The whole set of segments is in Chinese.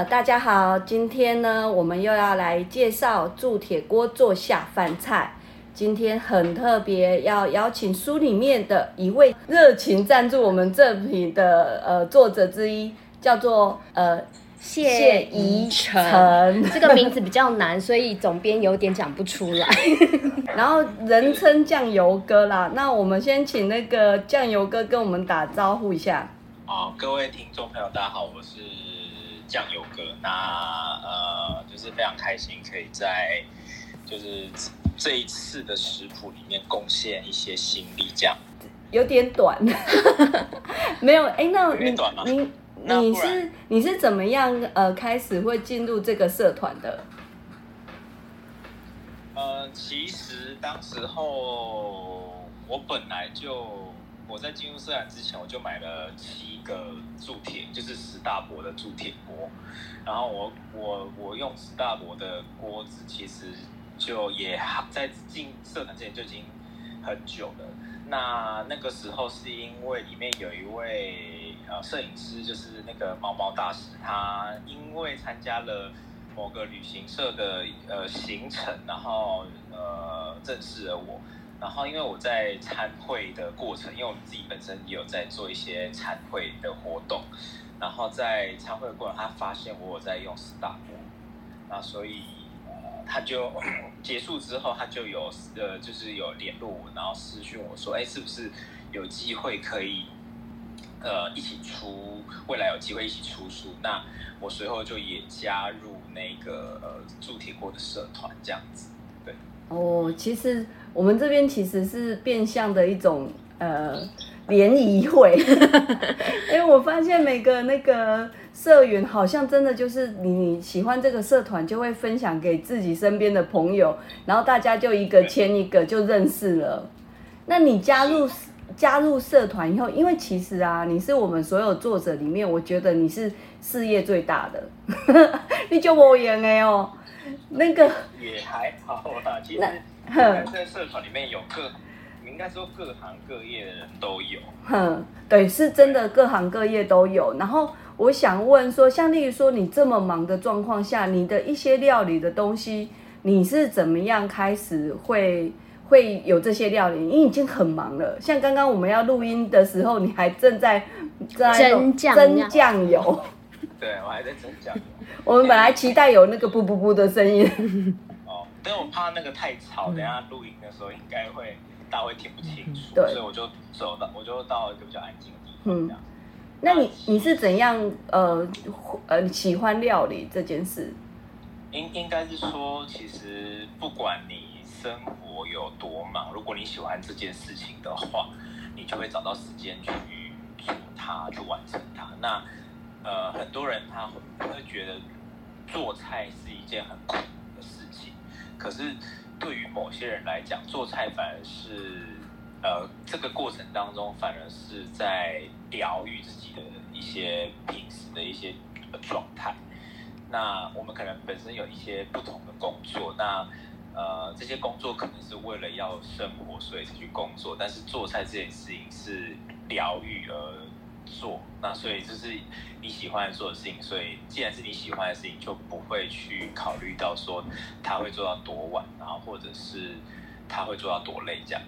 呃，大家好，今天呢，我们又要来介绍铸铁锅做下饭菜。今天很特别，要邀请书里面的一位热情赞助我们这品的呃作者之一，叫做呃谢宜成。这个名字比较难，所以总编有点讲不出来。然后人称酱油哥啦，那我们先请那个酱油哥跟我们打招呼一下。好，各位听众朋友，大家好，我是。酱油哥，那呃，就是非常开心，可以在就是这一次的食谱里面贡献一些心力，这样有点短，没有哎，那你你你是你是怎么样呃开始会进入这个社团的？呃，其实当时候我本来就。我在进入社团之前，我就买了七个铸铁，就是史大伯的铸铁锅。然后我我我用史大伯的锅子，其实就也在进社团之前就已经很久了。那那个时候是因为里面有一位呃摄影师，就是那个毛毛大师，他因为参加了某个旅行社的呃行程，然后呃认识了我。然后，因为我在参会的过程，因为我们自己本身也有在做一些参会的活动，然后在参会的过程，他发现我有在用 Star，那所以呃，他就结束之后，他就有呃，就是有联络我，然后私讯我说，哎，是不是有机会可以呃一起出，未来有机会一起出书？那我随后就也加入那个呃铸铁锅的社团，这样子，对。哦，其实。我们这边其实是变相的一种呃联谊会，因为我发现每个那个社员好像真的就是你喜欢这个社团，就会分享给自己身边的朋友，然后大家就一个签一个就认识了。那你加入加入社团以后，因为其实啊，你是我们所有作者里面，我觉得你是事业最大的，你就我言哎哦，那个也还好啦，其实。在社团里面有各，你应该说各行各业的人都有。哼，对，是真的各行各业都有。然后我想问说，像例如说你这么忙的状况下，你的一些料理的东西，你是怎么样开始会会有这些料理？因为已经很忙了。像刚刚我们要录音的时候，你还正在在蒸蒸酱油。对，我还在蒸酱油。我们本来期待有那个噗噗噗的声音。但我怕那个太吵，等下录音的时候应该会大家会听不清楚，所以我就走到我就到一个比较安静的地方。这样，那你你是怎样呃呃喜欢料理这件事？应应该是说，其实不管你生活有多忙，如果你喜欢这件事情的话，你就会找到时间去做它，去完成它。那呃很多人他会会觉得做菜是一件很苦。可是，对于某些人来讲，做菜反而是，呃，这个过程当中反而是在疗愈自己的一些平时的一些状态。那我们可能本身有一些不同的工作，那呃，这些工作可能是为了要生活，所以才去工作。但是做菜这件事情是疗愈而。做那，所以就是你喜欢做的事情，所以既然是你喜欢的事情，就不会去考虑到说他会做到多晚，然后或者是他会做到多累这样。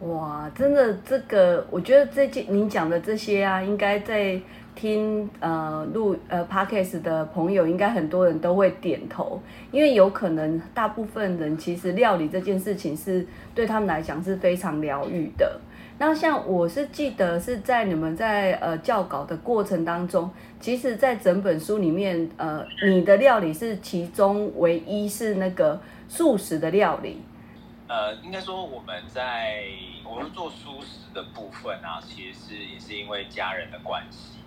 哇，真的这个，我觉得这件您讲的这些啊，应该在听呃录呃 podcast 的朋友，应该很多人都会点头，因为有可能大部分人其实料理这件事情是对他们来讲是非常疗愈的。那像我是记得是在你们在呃教稿的过程当中，其实，在整本书里面，呃，你的料理是其中唯一是那个素食的料理。呃，应该说我们在我们做素食的部分啊，其实是也是因为家人的关系。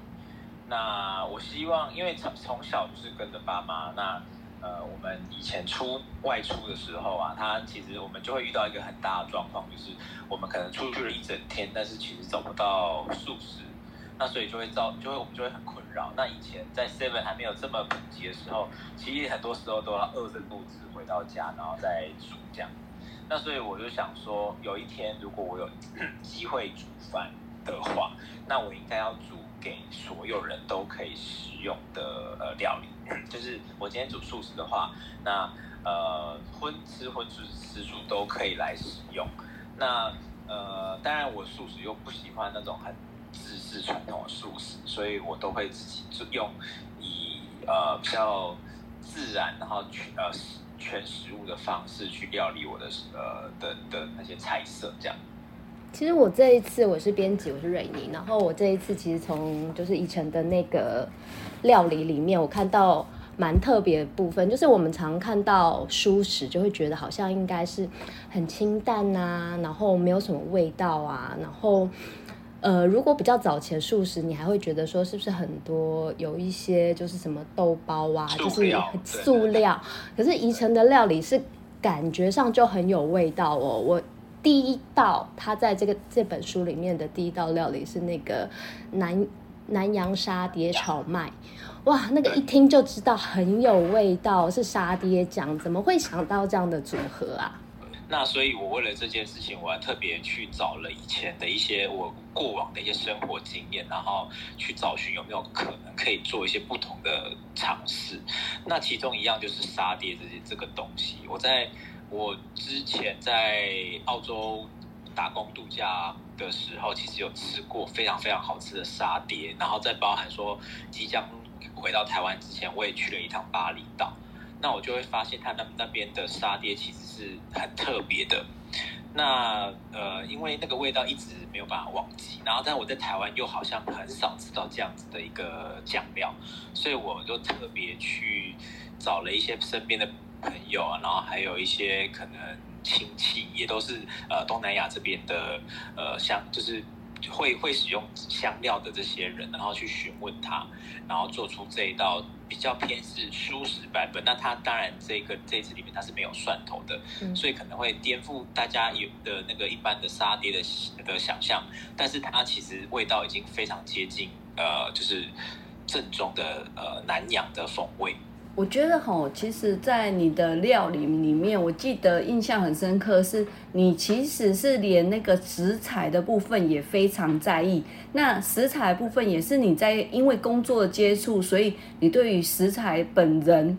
那我希望，因为从从小就是跟着爸妈，那呃，我们以前出外出的时候啊，他其实我们就会遇到一个很大的状况，就是我们可能出去了一整天，但是其实找不到素食，那所以就会造，就会我们就会很困扰。那以前在 Seven 还没有这么普及的时候，其实很多时候都要饿着肚子回到家，然后再煮这样。那所以我就想说，有一天如果我有 机会煮饭的话，那我应该要煮。给所有人都可以食用的呃料理，就是我今天煮素食的话，那呃荤吃荤吃吃素都可以来使用。那呃当然我素食又不喜欢那种很自式传统的素食，所以我都会自己用以呃比较自然然后全呃全食物的方式去料理我的呃的的那些菜色这样。其实我这一次我是编辑，我是瑞妮。然后我这一次其实从就是宜城的那个料理里面，我看到蛮特别的部分，就是我们常看到蔬食，就会觉得好像应该是很清淡啊，然后没有什么味道啊。然后呃，如果比较早前素食，你还会觉得说是不是很多有一些就是什么豆包啊，就是塑料。可是宜城的料理是感觉上就很有味道哦，我。第一道，他在这个这本书里面的第一道料理是那个南南洋沙爹炒麦，哇，那个一听就知道很有味道，是沙爹酱，怎么会想到这样的组合啊？那所以，我为了这件事情，我还特别去找了以前的一些我过往的一些生活经验，然后去找寻有没有可能可以做一些不同的尝试。那其中一样就是沙爹这些这个东西，我在。我之前在澳洲打工度假的时候，其实有吃过非常非常好吃的沙爹，然后再包含说即将回到台湾之前，我也去了一趟巴厘岛，那我就会发现他那那边的沙爹其实是很特别的。那呃，因为那个味道一直没有办法忘记，然后但我在台湾又好像很少吃到这样子的一个酱料，所以我就特别去找了一些身边的。朋友啊，然后还有一些可能亲戚，也都是呃东南亚这边的呃香，就是会会使用香料的这些人，然后去询问他，然后做出这一道比较偏是舒适版本。那他当然这个这次里面它是没有蒜头的，所以可能会颠覆大家有的那个一般的沙爹的的想象。但是它其实味道已经非常接近呃，就是正宗的呃南洋的风味。我觉得哈，其实，在你的料理里面，我记得印象很深刻，是你其实是连那个食材的部分也非常在意。那食材部分也是你在因为工作接触，所以你对于食材本人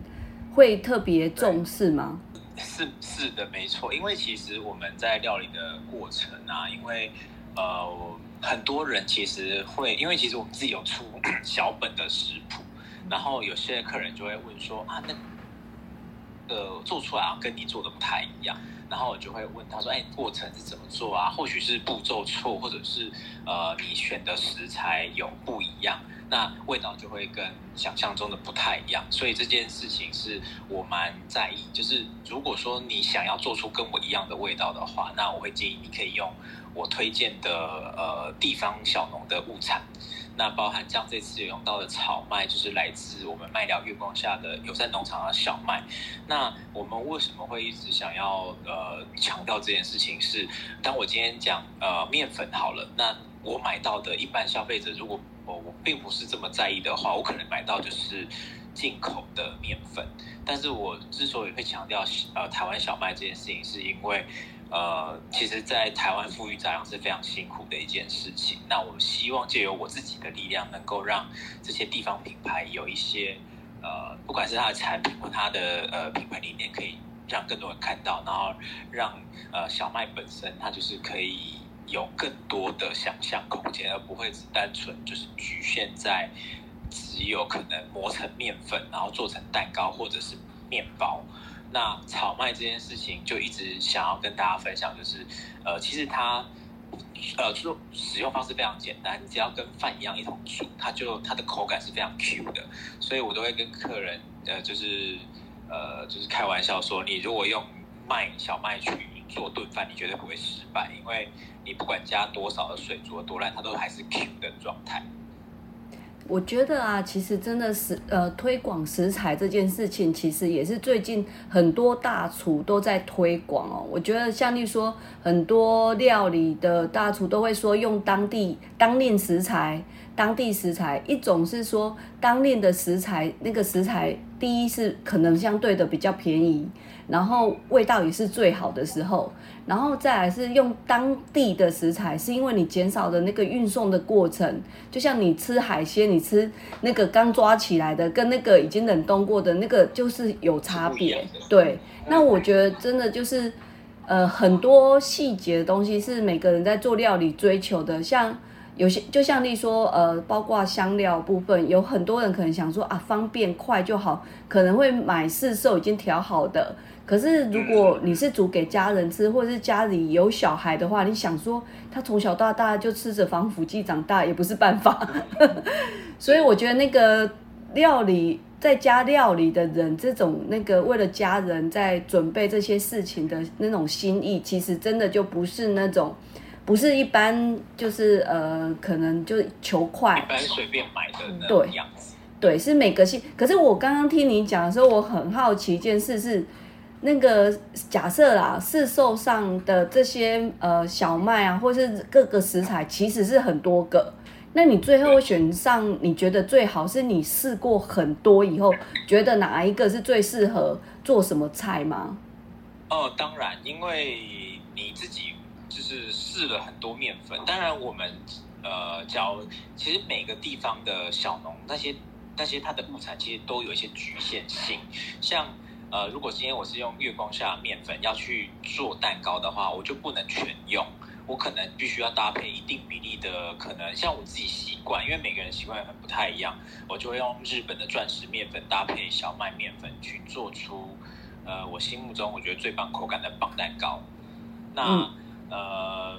会特别重视吗？是是的，没错。因为其实我们在料理的过程啊，因为呃，很多人其实会，因为其实我们自己有出 小本的食谱。然后有些客人就会问说啊，那呃做出来跟你做的不太一样。然后我就会问他说，哎，过程是怎么做啊？或许是步骤错，或者是呃你选的食材有不一样，那味道就会跟想象中的不太一样。所以这件事情是我蛮在意。就是如果说你想要做出跟我一样的味道的话，那我会建议你可以用我推荐的呃地方小农的物产。那包含像这次有用到的草麦，就是来自我们麦寮月光下的友善农场的小麦。那我们为什么会一直想要呃强调这件事情？是当我今天讲呃面粉好了，那我买到的一般消费者，如果我我并不是这么在意的话，我可能买到就是进口的面粉。但是我之所以会强调呃台湾小麦这件事情，是因为。呃，其实，在台湾富裕杂粮是非常辛苦的一件事情。那我希望借由我自己的力量，能够让这些地方品牌有一些呃，不管是它的产品或它的呃品牌理念，可以让更多人看到，然后让呃小麦本身它就是可以有更多的想象空间，而不会只单纯就是局限在只有可能磨成面粉，然后做成蛋糕或者是面包。那炒麦这件事情，就一直想要跟大家分享，就是，呃，其实它，呃，做使用方式非常简单，你只要跟饭一样一同煮，它就它的口感是非常 Q 的，所以我都会跟客人，呃，就是，呃，就是开玩笑说，你如果用麦小麦去做炖饭，你绝对不会失败，因为你不管加多少的水，煮多烂，它都还是 Q 的状态。我觉得啊，其实真的是呃，推广食材这件事情，其实也是最近很多大厨都在推广哦。我觉得像你说，很多料理的大厨都会说用当地当令食材。当地食材，一种是说当令的食材，那个食材第一是可能相对的比较便宜，然后味道也是最好的时候，然后再来是用当地的食材，是因为你减少的那个运送的过程，就像你吃海鲜，你吃那个刚抓起来的，跟那个已经冷冻过的那个就是有差别。对，那我觉得真的就是，呃，很多细节的东西是每个人在做料理追求的，像。有些就像例说，呃，包括香料部分，有很多人可能想说啊，方便快就好，可能会买市售已经调好的。可是如果你是煮给家人吃，或者是家里有小孩的话，你想说他从小到大就吃着防腐剂长大，也不是办法。所以我觉得那个料理在家料理的人，这种那个为了家人在准备这些事情的那种心意，其实真的就不是那种。不是一般，就是呃，可能就求快，一般随便买的那种样子。对，是每个系。可是我刚刚听你讲的时候，我很好奇一件事是，那个假设啦，市售上的这些呃小麦啊，或是各个食材，其实是很多个。那你最后选上，你觉得最好是你试过很多以后，觉得哪一个是最适合做什么菜吗？哦，当然，因为你自己。就是试了很多面粉，当然我们呃叫，其实每个地方的小农那些那些它的物产其实都有一些局限性，像呃如果今天我是用月光下面粉要去做蛋糕的话，我就不能全用，我可能必须要搭配一定比例的，可能像我自己习惯，因为每个人习惯很不太一样，我就会用日本的钻石面粉搭配小麦面粉去做出呃我心目中我觉得最棒口感的棒蛋糕，那。呃，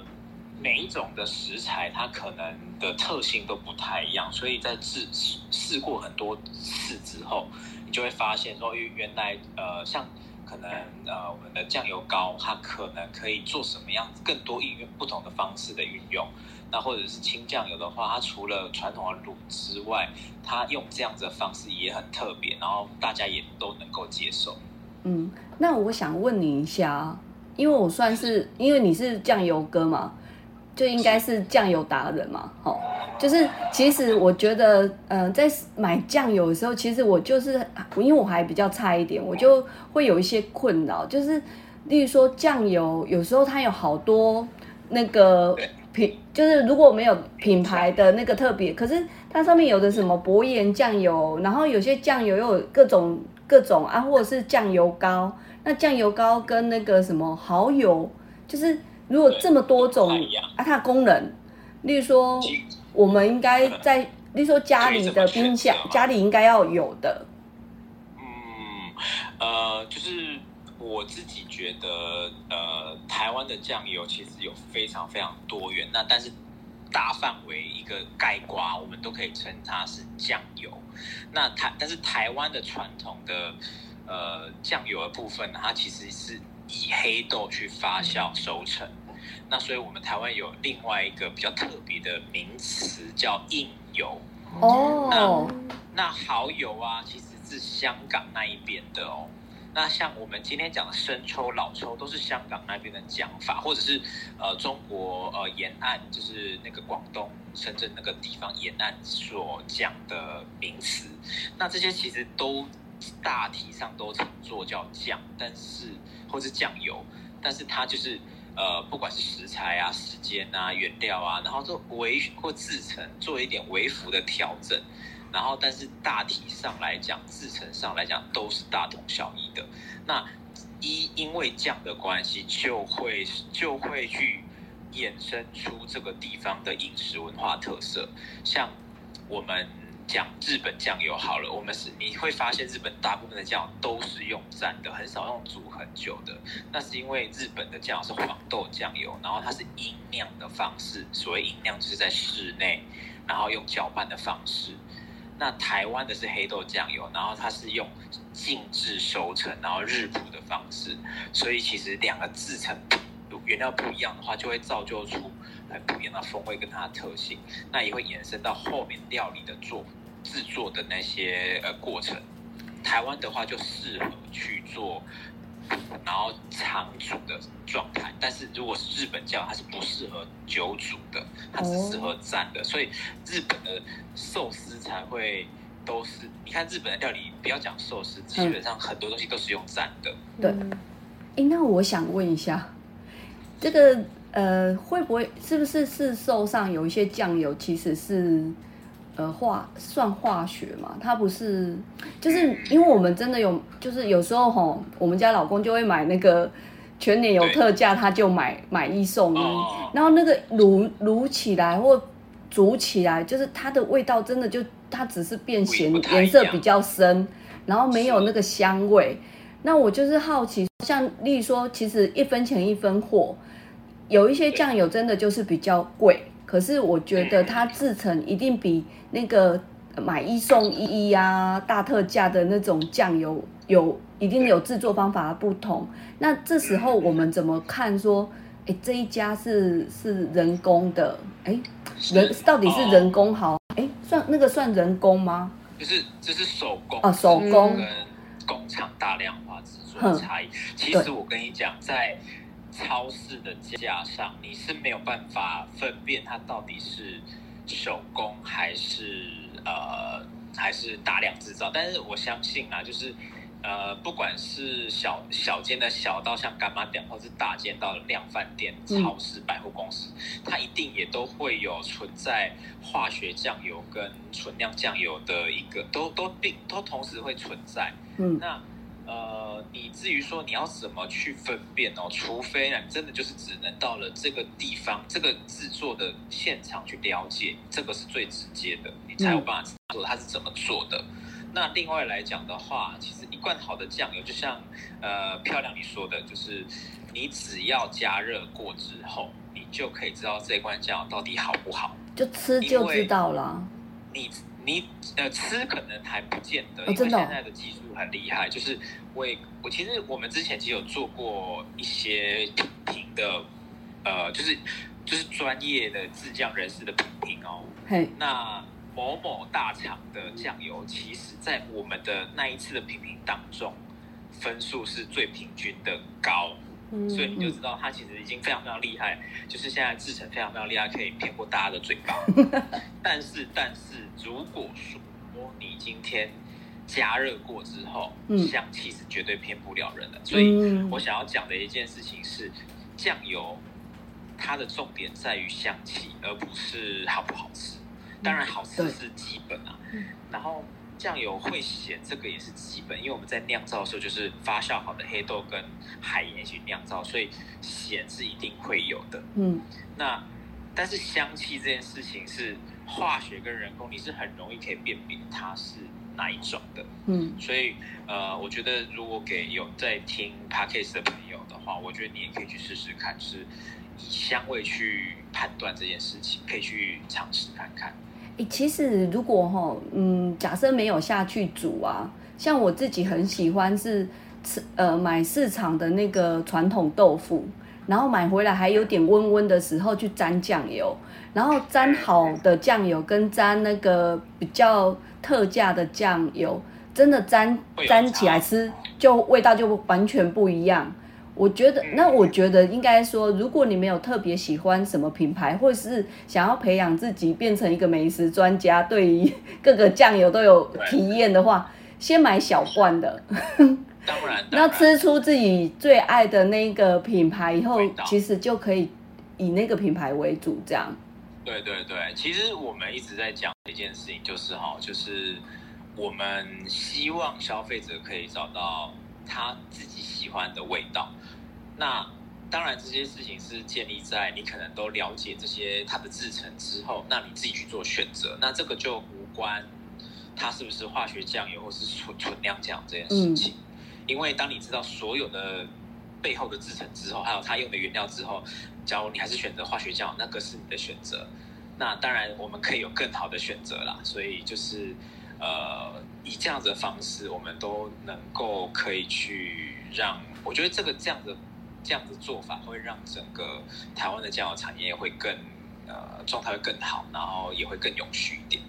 每一种的食材它可能的特性都不太一样，所以在试试过很多次之后，你就会发现说，原原来呃，像可能呃，我们的酱油膏它可能可以做什么样子更多应用不同的方式的运用。那或者是清酱油的话，它除了传统的卤之外，它用这样子的方式也很特别，然后大家也都能够接受。嗯，那我想问你一下。因为我算是，因为你是酱油哥嘛，就应该是酱油达人嘛，吼，就是其实我觉得，嗯，在买酱油的时候，其实我就是，因为我还比较差一点，我就会有一些困扰，就是，例如说酱油，有时候它有好多那个品，就是如果没有品牌的那个特别，可是它上面有的什么薄盐酱油，然后有些酱油又有各种各种啊，或者是酱油膏。那酱油膏跟那个什么蚝油，就是如果这么多种啊，它的功能，例如说，我们应该在，例如说家里的冰箱，家里应该要有的。嗯，呃，就是我自己觉得，呃，台湾的酱油其实有非常非常多元，那但是大范围一个盖瓜，我们都可以称它是酱油。那台，但是台湾的传统的。呃，酱油的部分，它其实是以黑豆去发酵收成。那所以我们台湾有另外一个比较特别的名词叫硬油。哦。那那蚝油啊，其实是香港那一边的哦。那像我们今天讲的生抽、老抽，都是香港那边的讲法，或者是呃中国呃沿岸，就是那个广东深圳那个地方沿岸所讲的名词。那这些其实都。大体上都称作叫酱，但是或是酱油，但是它就是呃，不管是食材啊、时间啊、原料啊，然后做微或制成做一点微幅的调整，然后但是大体上来讲，制成上来讲都是大同小异的。那一因为酱的关系，就会就会去衍生出这个地方的饮食文化特色，像我们。讲日本酱油好了，我们是你会发现日本大部分的酱油都是用蘸的，很少用煮很久的。那是因为日本的酱油是黄豆酱油，然后它是银酿的方式，所谓银酿就是在室内，然后用搅拌的方式。那台湾的是黑豆酱油，然后它是用静置收成，然后日普的方式。所以其实两个制成原料不一样的话，就会造就出很不一样的风味跟它的特性，那也会延伸到后面料理的做制作的那些呃过程。台湾的话就适合去做，然后长煮的状态，但是如果是日本酱，它是不适合久煮的，它只适合蘸的，所以日本的寿司才会都是，你看日本的料理，不要讲寿司，基本上很多东西都是用蘸的。对，哎，那我想问一下，这个呃，会不会是不是市售上有一些酱油其实是？呃，化算化学嘛？它不是，就是因为我们真的有，就是有时候吼，我们家老公就会买那个全年有特价，他就买买一送一，然后那个卤卤起来或煮起来，就是它的味道真的就它只是变咸，颜色比较深，然后没有那个香味。那我就是好奇，像例如说，其实一分钱一分货，有一些酱油真的就是比较贵。可是我觉得它制成一定比那个买一送一呀大特价的那种酱油有一定有制作方法的不同。那这时候我们怎么看说，哎，这一家是是人工的？哎，人到底是人工好？哎，算那个算人工吗？就是这是手工啊，手工跟工厂大量化制作的差异。其实我跟你讲，在。超市的架上，你是没有办法分辨它到底是手工还是呃还是大量制造。但是我相信啊，就是呃不管是小小间的小到像干妈店，或是大间到量贩店、超市、百货公司，它一定也都会有存在化学酱油跟纯酿酱油的一个，都都并都同时会存在。嗯，那。呃，你至于说你要怎么去分辨哦？除非呢，真的就是只能到了这个地方，这个制作的现场去了解，这个是最直接的，你才有办法知道它是怎么做的。那另外来讲的话，其实一罐好的酱油，就像呃漂亮你说的，就是你只要加热过之后，你就可以知道这罐酱油到底好不好，就吃就知道了。你。你呃吃可能还不见得，因为现在的技术很厉害。就是我我其实我们之前其实有做过一些品评的，呃，就是就是专业的制酱人士的品评哦。嘿，那某某大厂的酱油，其实在我们的那一次的品评当中，分数是最平均的高。所以你就知道它其实已经非常非常厉害，就是现在制成非常非常厉害，可以骗过大家的嘴巴。但是，但是如果说你今天加热过之后，香气是绝对骗不了人的。所以我想要讲的一件事情是，酱油它的重点在于香气，而不是好不好吃。当然，好吃是基本啊。然后。酱油会咸，这个也是基本，因为我们在酿造的时候就是发酵好的黑豆跟海盐一起酿造，所以咸是一定会有的。嗯，那但是香气这件事情是化学跟人工，你是很容易可以辨别它是哪一种的。嗯，所以呃，我觉得如果给有在听 podcast 的朋友的话，我觉得你也可以去试试看，是以香味去判断这件事情，可以去尝试看看。诶，其实如果哈，嗯，假设没有下去煮啊，像我自己很喜欢是吃呃买市场的那个传统豆腐，然后买回来还有点温温的时候去沾酱油，然后沾好的酱油跟沾那个比较特价的酱油，真的沾沾起来吃就味道就完全不一样。我觉得，那我觉得应该说，如果你没有特别喜欢什么品牌，或是想要培养自己变成一个美食专家，对于各个酱油都有体验的话，先买小罐的。当然，那吃出自己最爱的那个品牌以后，其实就可以以那个品牌为主，这样。对对对，其实我们一直在讲一件事情，就是哈，就是我们希望消费者可以找到他自己喜欢的味道。那当然，这些事情是建立在你可能都了解这些它的制成之后，那你自己去做选择。那这个就无关它是不是化学酱油或是纯纯酿酱这件事情，因为当你知道所有的背后的制成之后，还有它用的原料之后，假如你还是选择化学酱，那个是你的选择。那当然，我们可以有更好的选择啦。所以就是呃，以这样子的方式，我们都能够可以去让，我觉得这个这样的。这样子做法会让整个台湾的酱油产业会更呃状态会更好，然后也会更永续一点。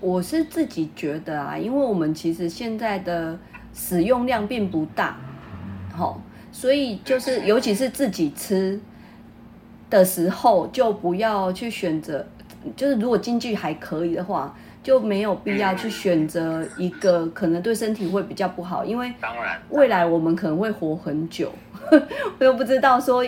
我是自己觉得啊，因为我们其实现在的使用量并不大，好，所以就是尤其是自己吃的时候，就不要去选择，就是如果经济还可以的话，就没有必要去选择一个可能对身体会比较不好，因为当然未来我们可能会活很久，我又不知道说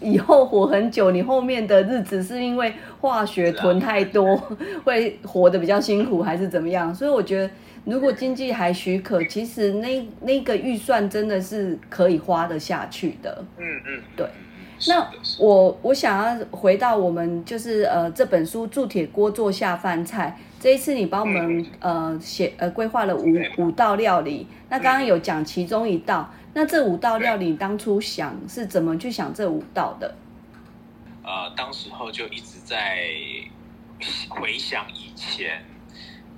以后活很久，你后面的日子是因为化学囤太多，会活得比较辛苦，还是怎么样？所以我觉得，如果经济还许可，其实那那个预算真的是可以花得下去的。嗯嗯，对嗯。那我我想要回到我们就是呃这本书《铸铁锅做下饭菜》，这一次你帮我们呃写呃规划了五五道料理，那刚刚有讲其中一道，那这五道料理当初想是怎么去想这五道的？呃，当时候就一直在回想以前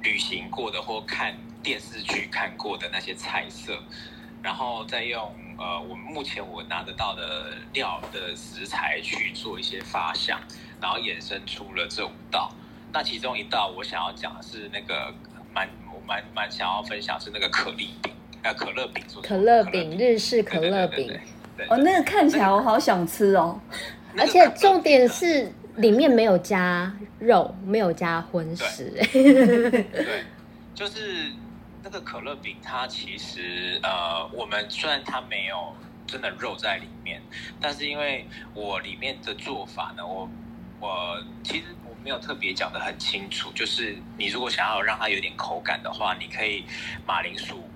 旅行过的或看电视剧看过的那些菜色，然后再用呃我目前我拿得到的料的食材去做一些发想，然后衍生出了这五道。那其中一道我想要讲的是那个蛮我蛮蛮想要分享是那个可丽饼，呃可乐饼，做可乐饼，日式可乐饼哦，那个看起来我好想吃哦。而且重点是里面没有加肉，没有加荤食。对，就是那个可乐饼，它其实呃，我们虽然它没有真的肉在里面，但是因为我里面的做法呢，我我其实我没有特别讲的很清楚，就是你如果想要让它有点口感的话，你可以马铃薯。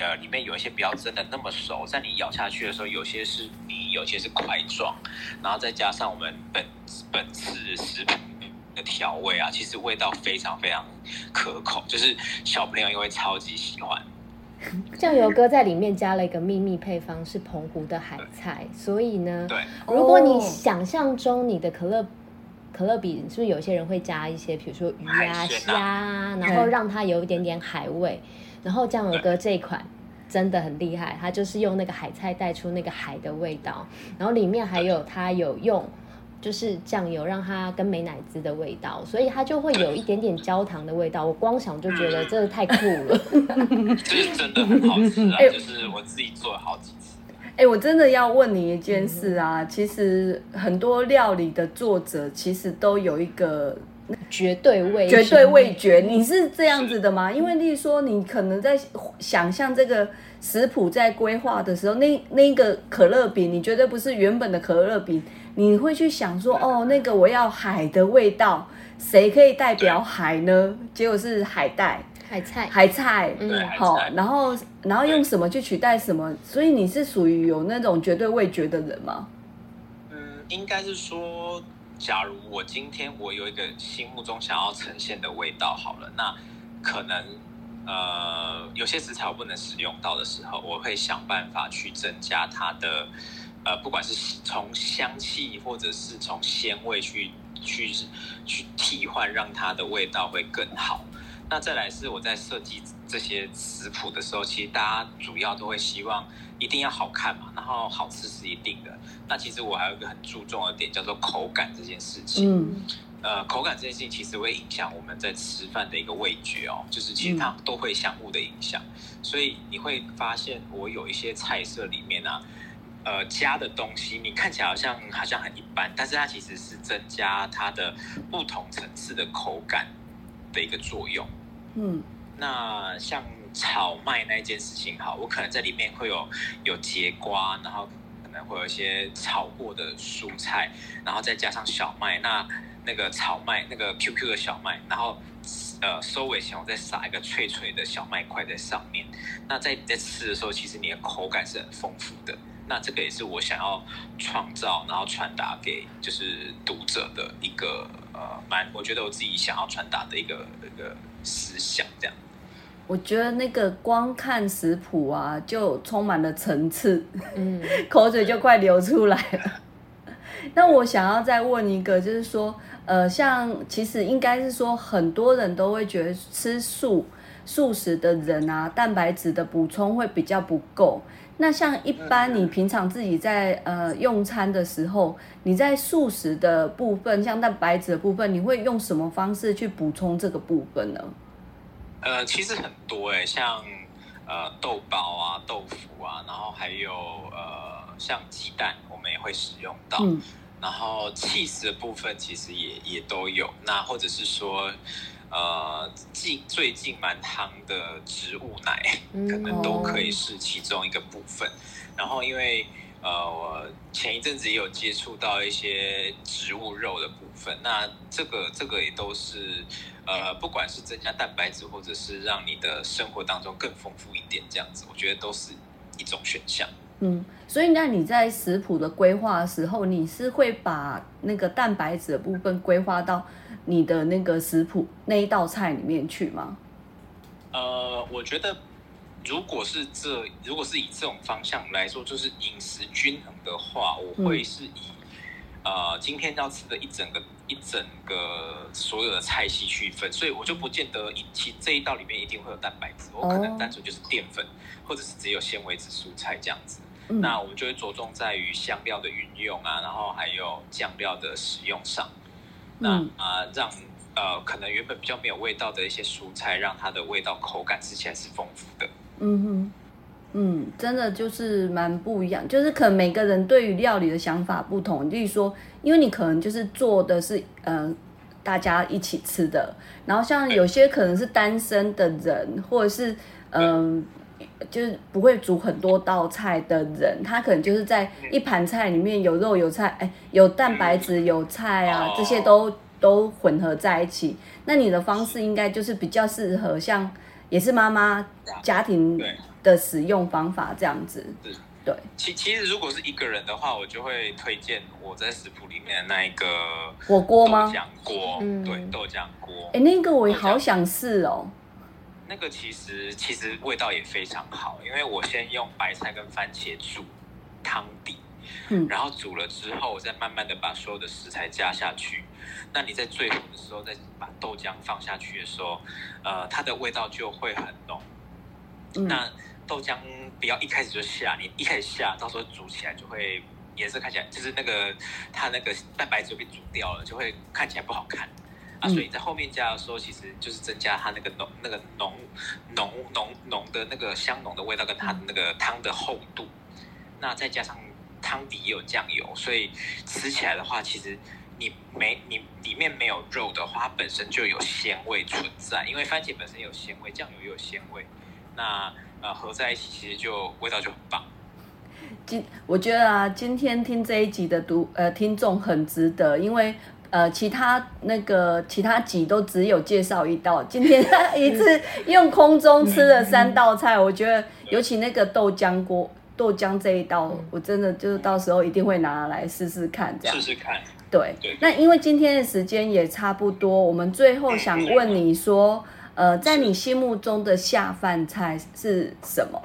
呃，里面有一些不要真的那么熟，在你咬下去的时候，有些是泥，有些是块状，然后再加上我们本本次食品的调味啊，其实味道非常非常可口，就是小朋友也会超级喜欢。酱油哥在里面加了一个秘密配方，是澎湖的海菜，所以呢，对，如果你哦想象中你的可乐可乐饼，是不是有些人会加一些，比如说鱼啊、虾啊啊，然后让它有一点点海味。然后酱油哥这一款真的很厉害，它就是用那个海菜带出那个海的味道，然后里面还有它有用。就是酱油让它跟美乃滋的味道，所以它就会有一点点焦糖的味道。我光想就觉得真的太酷了。真的很好吃啊！哎就是我自己做了好几次。哎、我真的要问你一件事啊，其实很多料理的作者其实都有一个绝对味，绝对味觉，你是这样子的吗？因为例如说，你可能在想象这个食谱在规划的时候，那那个可乐饼，你绝对不是原本的可乐饼，你会去想说，哦，那个我要海的味道，谁可以代表海呢？结果是海带、海菜。海菜，嗯对，好，然后然后用什么去取代什么，所以你是属于有那种绝对味觉的人吗？嗯，应该是说，假如我今天我有一个心目中想要呈现的味道，好了，那可能呃有些食材我不能使用到的时候，我会想办法去增加它的呃，不管是从香气或者是从鲜味去去去替换，让它的味道会更好。那再来是我在设计这些食谱的时候，其实大家主要都会希望一定要好看嘛，然后好吃是一定的。那其实我还有一个很注重的点，叫做口感这件事情。嗯，呃，口感这件事情其实会影响我们在吃饭的一个味觉哦，就是其实它都会相互的影响。所以你会发现，我有一些菜色里面啊，呃，加的东西你看起来好像好像很一般，但是它其实是增加它的不同层次的口感的一个作用。嗯，那像炒麦那一件事情，哈，我可能在里面会有有节瓜，然后可能会有一些炒过的蔬菜，然后再加上小麦，那那个炒麦那个 QQ 的小麦，然后呃收尾前我再撒一个脆脆的小麦块在上面。那在你在吃的时候，其实你的口感是很丰富的。那这个也是我想要创造，然后传达给就是读者的一个呃，蛮我觉得我自己想要传达的一个一个思想，这样。我觉得那个光看食谱啊，就充满了层次。嗯，口水就快流出来了。那我想要再问一个，就是说，呃，像其实应该是说，很多人都会觉得吃素素食的人啊，蛋白质的补充会比较不够。那像一般你平常自己在呃用餐的时候，你在素食的部分，像蛋白质的部分，你会用什么方式去补充这个部分呢？呃，其实很多哎，像呃豆包啊、豆腐啊，然后还有呃像鸡蛋，我们也会使用到。嗯然后 cheese 的部分其实也也都有，那或者是说，呃，近最近蛮夯的植物奶，嗯可能都可以是其中一个部分。然后因为呃，我前一阵子也有接触到一些植物肉的部分，那这个这个也都是呃，不管是增加蛋白质，或者是让你的生活当中更丰富一点，这样子，我觉得都是一种选项。嗯，所以那你在食谱的规划的时候，你是会把那个蛋白质的部分规划到你的那个食谱那一道菜里面去吗？呃，我觉得如果是这，如果是以这种方向来说，就是饮食均衡的话，我会是以、呃今天要吃的一整个一整个所有的菜系去分，所以我就不见得一其这一道里面一定会有蛋白质，我可哦能单纯就是淀粉，或者是只有纤维质蔬菜这样子。嗯那我们就会着重在于香料的运用啊，然后还有酱料的使用上。那嗯啊、让呃可能原本比较没有味道的一些蔬菜，让它的味道口感吃起来是丰富的。嗯哼，嗯，真的就是蛮不一样，就是可能每个人对于料理的想法不同。例如说，因为你可能就是做的是嗯、呃大家一起吃的，然后像有些可能是单身的人，或者是嗯。就是不会煮很多道菜的人，他可能就是在一盘菜里面有肉有菜，哎，有蛋白质有菜啊哦，这些都都混合在一起。那你的方式应该就是比较适合像也是妈妈家庭的使用方法这样子。是对，其其实如果是一个人的话，我就会推荐我在食谱里面的那一个火锅吗豆浆锅，嗯对，豆浆锅。哎，那个我也好想试哦。那个其实其实味道也非常好，因为我先用白菜跟番茄煮汤底，嗯然后煮了之后，我再慢慢的把所有的食材加下去。那你在最后的时候再把豆浆放下去的时候，呃，它的味道就会很浓。嗯那豆浆不要一开始就下，你一开始下，到时候煮起来就会颜色看起来就是那个它那个蛋白质被煮掉了，就会看起来不好看。啊，嗯所以你在后面加的时候，其实就是增加它那个浓、那个浓、浓、浓、浓的那个香浓的味道，跟它的那个汤的厚度。那再加上汤底也有酱油，所以吃起来的话，其实你没你里面没有肉的话，它本身就有鲜味存在，因为番茄本身有鲜味，酱油也有鲜味。那呃合在一起，其实就味道就很棒。今我觉得啊，今天听这一集的读呃听众很值得，因为呃其他那个其他集都只有介绍一道，今天他 一次用空中吃了三道菜，我觉得尤其那个豆浆锅豆浆这一道，我真的就是到时候一定会拿来试试看这样试。试看。对对，那因为今天的时间也差不多，我们最后想问你说，呃，在你心目中的下饭菜是什么？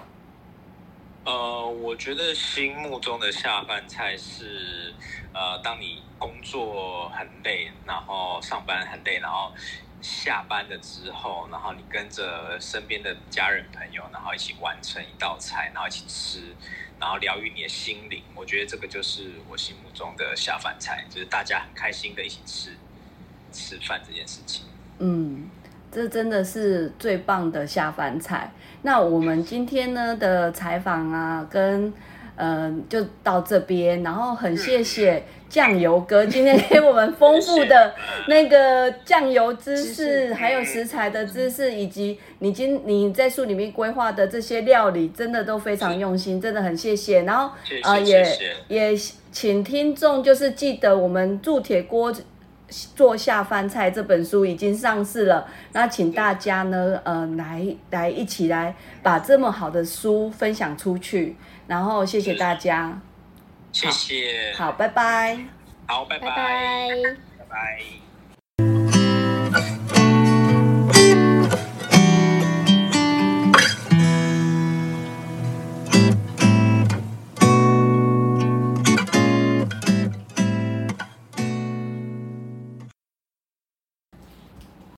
呃，我觉得心目中的下饭菜是，呃，当你工作很累，然后上班很累，然后下班了之后，然后你跟着身边的家人朋友，然后一起完成一道菜，然后一起吃，然后疗愈你的心灵。我觉得这个就是我心目中的下饭菜，就是大家很开心的一起吃吃饭这件事情。嗯，这真的是最棒的下饭菜。那我们今天呢的采访啊，跟嗯、呃就到这边，然后很谢谢酱油哥今天给我们丰富的那个酱油知知识，还有食材的知识，以及你今你在书里面规划的这些料理，真的都非常用心，真的很谢谢。然后谢谢呃也也请听众就是记得我们铸铁锅做下饭菜这本书已经上市了，那请大家呢，呃，来来一起来把这么好的书分享出去，然后谢谢大家，谢谢，好，拜拜。好，拜拜拜，拜。拜拜。